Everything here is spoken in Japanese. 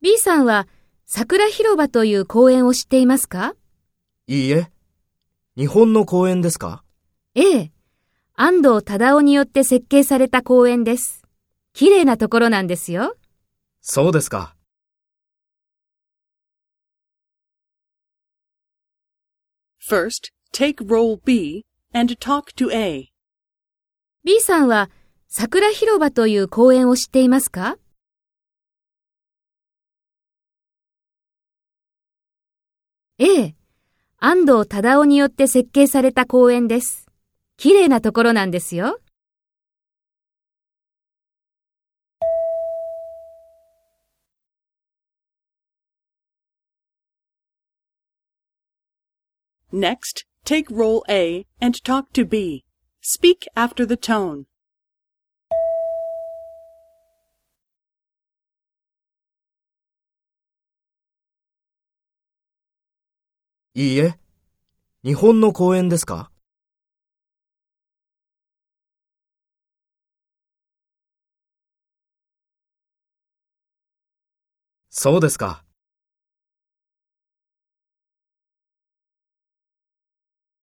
B さんは桜広場という公園を知っていますか？いいえ。日本の公園ですか？ええ。安藤忠雄によって設計された公園です。綺麗なところなんですよ。そうですか。First, take role B and talk to A. B さんは桜広場という公園を知っていますか？ええ。安藤忠雄によって設計された公園です。綺麗なところなんですよ。Next, take role A and talk to B. Speak after the tone. いいえ。日本の公園ですか？そうですか。